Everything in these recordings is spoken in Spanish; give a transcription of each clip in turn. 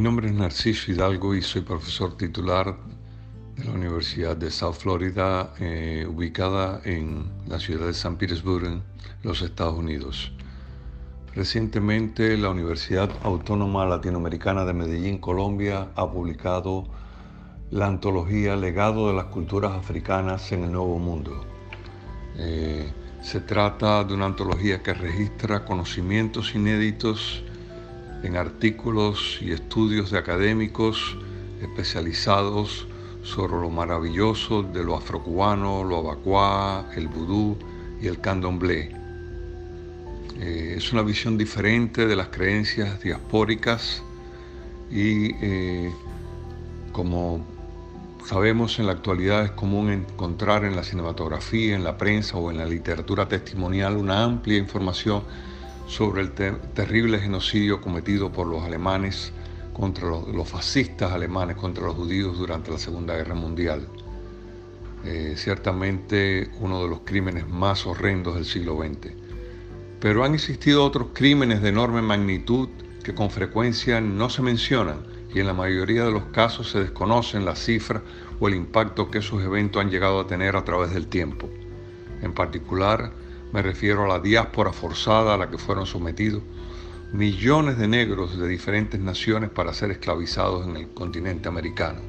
Mi nombre es Narciso Hidalgo y soy profesor titular de la Universidad de South Florida, eh, ubicada en la ciudad de San Petersburg, en los Estados Unidos. Recientemente, la Universidad Autónoma Latinoamericana de Medellín, Colombia, ha publicado la antología Legado de las Culturas Africanas en el Nuevo Mundo. Eh, se trata de una antología que registra conocimientos inéditos en artículos y estudios de académicos especializados sobre lo maravilloso de lo afrocubano, lo abacuá, el vudú y el candomblé. Eh, es una visión diferente de las creencias diaspóricas y eh, como sabemos en la actualidad es común encontrar en la cinematografía, en la prensa o en la literatura testimonial una amplia información sobre el terrible genocidio cometido por los alemanes contra los, fascistas alemanes contra los judíos durante la Segunda Guerra Mundial. Eh, ciertamente uno de los crímenes más horrendos del siglo XX. Pero han existido otros crímenes de enorme magnitud que con frecuencia no se mencionan y en la mayoría de los casos se desconocen las cifras o el impacto que esos eventos han llegado a tener a través del tiempo. En particular, me refiero a la diáspora forzada a la que fueron sometidos millones de negros de diferentes naciones para ser esclavizados en el continente americano.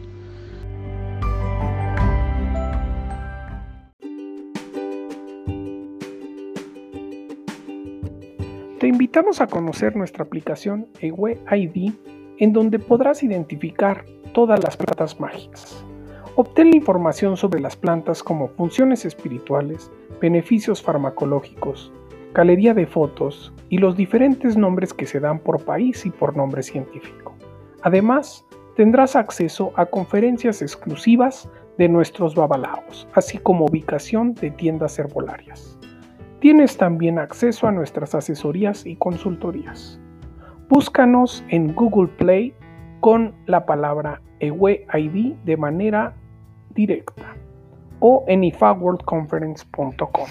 Te invitamos a conocer nuestra aplicación EWE ID en donde podrás identificar todas las plantas mágicas. Obtén información sobre las plantas como funciones espirituales, beneficios farmacológicos, galería de fotos y los diferentes nombres que se dan por país y por nombre científico. Además, tendrás acceso a conferencias exclusivas de nuestros babalaos, así como ubicación de tiendas herbolarias. Tienes también acceso a nuestras asesorías y consultorías. Búscanos en Google Play con la palabra EWEID de manera directa o en ifaworldconference.com.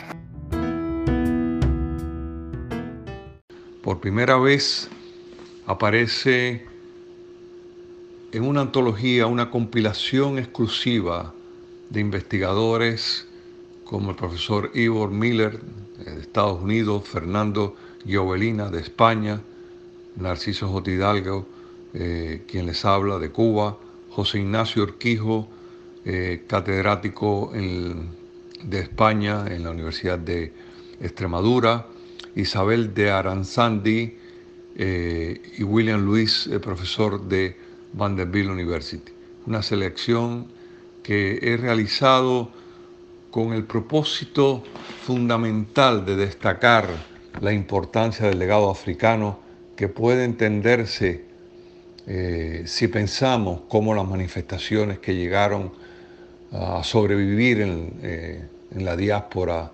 Por primera vez aparece en una antología, una compilación exclusiva de investigadores como el profesor Ivor Miller de Estados Unidos, Fernando Giovelina de España, Narciso J. Hidalgo, eh, quien les habla de Cuba, José Ignacio Urquijo, eh, catedrático de España en la Universidad de Extremadura, Isabel de Aranzandi eh, y William Luis, profesor de Vanderbilt University. Una selección que he realizado con el propósito fundamental de destacar la importancia del legado africano que puede entenderse eh, si pensamos cómo las manifestaciones que llegaron a sobrevivir eh, en, la diáspora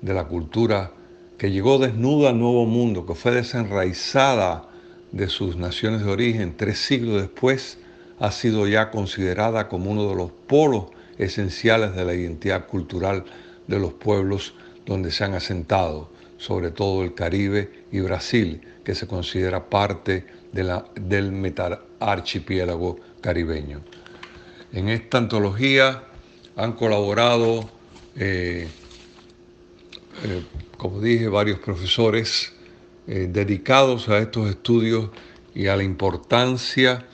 de la cultura, que llegó desnuda al nuevo mundo, que fue desenraizada de sus naciones de origen tres siglos después, ha sido ya considerada como uno de los polos esenciales de la identidad cultural de los pueblos donde se han asentado, sobre todo el Caribe y Brasil, que se considera parte de la, del metararchipiélago caribeño. En esta antología han colaborado, eh, eh, como dije, varios profesores eh, dedicados a estos estudios y a la importancia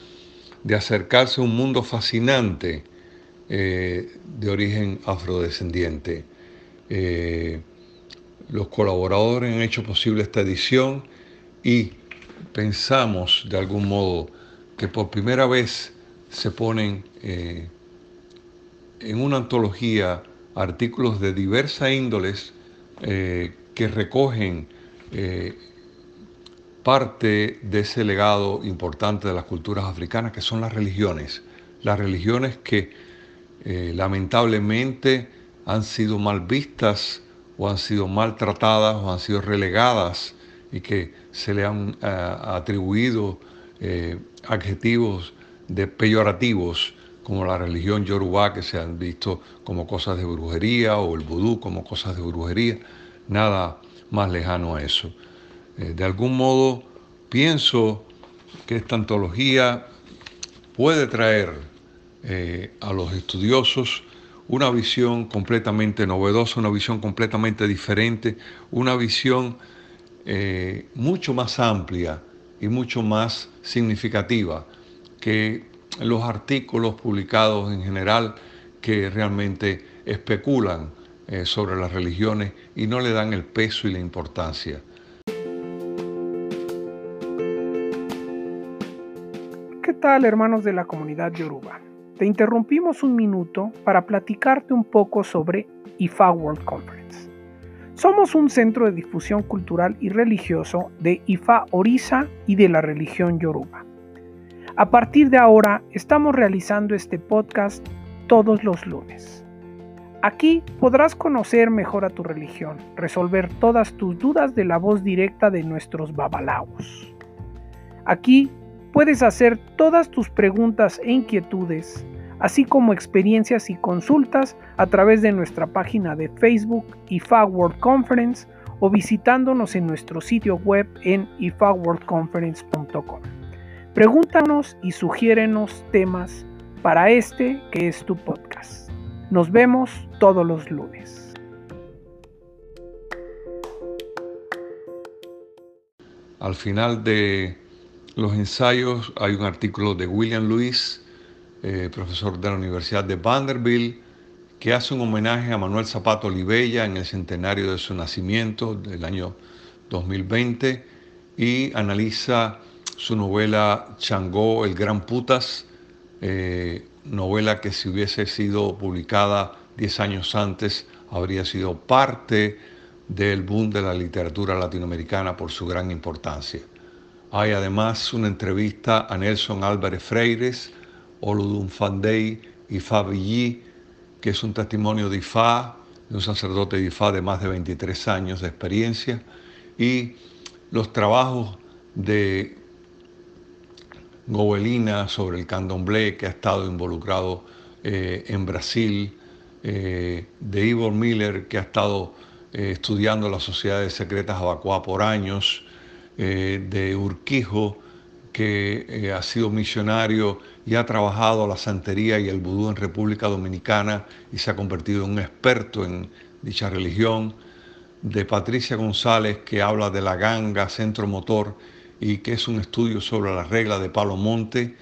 de acercarse a un mundo fascinante de origen afrodescendiente. los colaboradores han hecho posible esta edición y pensamos de algún modo que por primera vez se ponen eh, en una antología artículos de diversas índoles eh, que recogen eh, parte de ese legado importante de las culturas africanas, que son las religiones. Las religiones que lamentablemente han sido mal vistas o han sido maltratadas o han sido relegadas y que se le han atribuido adjetivos de peyorativos como la religión yorubá que se han visto como cosas de brujería o el vudú como cosas de brujería, nada más lejano a eso. Eh, de algún modo pienso que esta antología puede traer eh, a los estudiosos una visión completamente novedosa, una visión completamente diferente, una visión eh, mucho más amplia y mucho más significativa que los artículos publicados en general que realmente especulan eh, sobre las religiones y no le dan el peso y la importancia. ¿Qué tal hermanos de la comunidad Yoruba? Te interrumpimos un minuto para platicarte un poco sobre IFA World Conference. Somos un centro de difusión cultural y religioso de IFA Orisa y de la religión Yoruba. A partir de ahora estamos realizando este podcast todos los lunes. Aquí podrás conocer mejor a tu religión, resolver todas tus dudas de la voz directa de nuestros babalaos. Aquí puedes hacer todas tus preguntas e inquietudes, así como experiencias y consultas a través de nuestra página de Facebook IFA World Conference o visitándonos en nuestro sitio web en ifaworldconference.com. Pregúntanos y sugiérenos temas para este que es tu podcast. Nos vemos todos los lunes. Al final de los ensayos hay un artículo de William Lewis, eh, profesor de la Universidad de Vanderbilt, que hace un homenaje a Manuel Zapato Olivella en el centenario de su nacimiento del año 2020 y analiza su novela Changó, el Gran Putas, eh, novela que si hubiese sido publicada 10 años antes habría sido parte del boom de la literatura latinoamericana por su gran importancia. Hay además una entrevista a Nelson Álvarez Freires, Oludun Fandey y Fabi que es un testimonio de Ifá, de un sacerdote de Ifá de más de 23 años de experiencia, y los trabajos de Gobelina sobre el candomblé, que ha estado involucrado eh, en Brasil, eh, de Ivor Miller, que ha estado eh, estudiando las sociedades secretas Abacuá por años, eh, de Urquijo, que ha sido misionario y ha trabajado la santería y el vudú en República Dominicana y se ha convertido en un experto en dicha religión, de Patricia González, que habla de la ganga, centro motor, y que es un estudio sobre la regla de Palo Monte,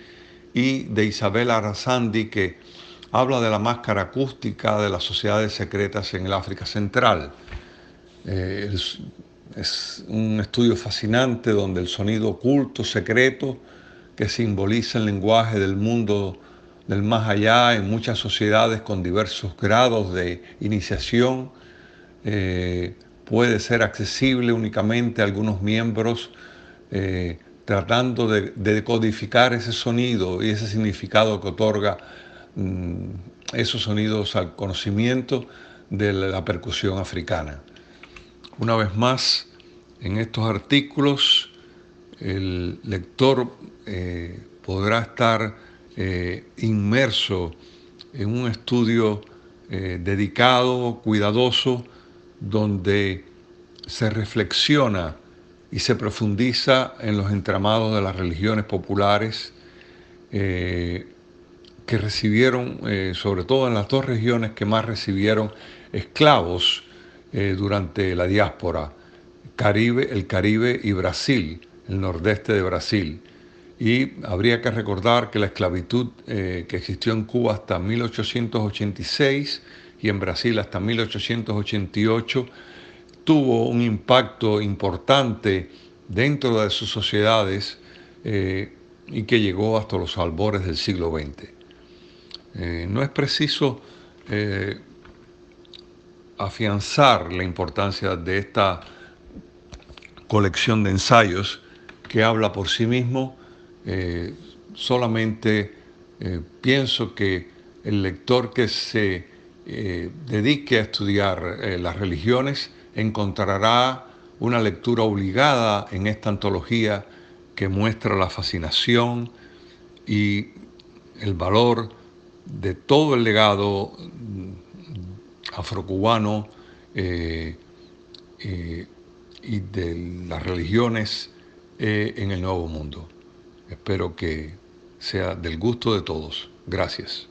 y de Isabel Arrasandi, que habla de la máscara acústica de las sociedades secretas en el África Central. Eh, es un estudio fascinante donde el sonido oculto, secreto, que simboliza el lenguaje del mundo del más allá en muchas sociedades con diversos grados de iniciación, eh, puede ser accesible únicamente a algunos miembros eh, tratando de, decodificar ese sonido y ese significado que otorga mm, esos sonidos al conocimiento de la percusión africana. Una vez más, en estos artículos el lector eh, podrá estar eh, inmerso en un estudio dedicado, cuidadoso, donde se reflexiona y se profundiza en los entramados de las religiones populares que recibieron, sobre todo en las dos regiones que más recibieron esclavos eh, durante la diáspora, Caribe, el Caribe y Brasil, el nordeste de Brasil. Y habría que recordar que la esclavitud eh, que existió en Cuba hasta 1886 y en Brasil hasta 1888 tuvo un impacto importante dentro de sus sociedades eh, y que llegó hasta los albores del siglo XX. no es preciso afianzar la importancia de esta colección de ensayos que habla por sí mismo. Eh, solamente eh, pienso que el lector que se eh, dedique a estudiar las religiones encontrará una lectura obligada en esta antología que muestra la fascinación y el valor de todo el legado afrocubano eh, eh, y de las religiones eh, en el Nuevo Mundo. Espero que sea del gusto de todos. Gracias.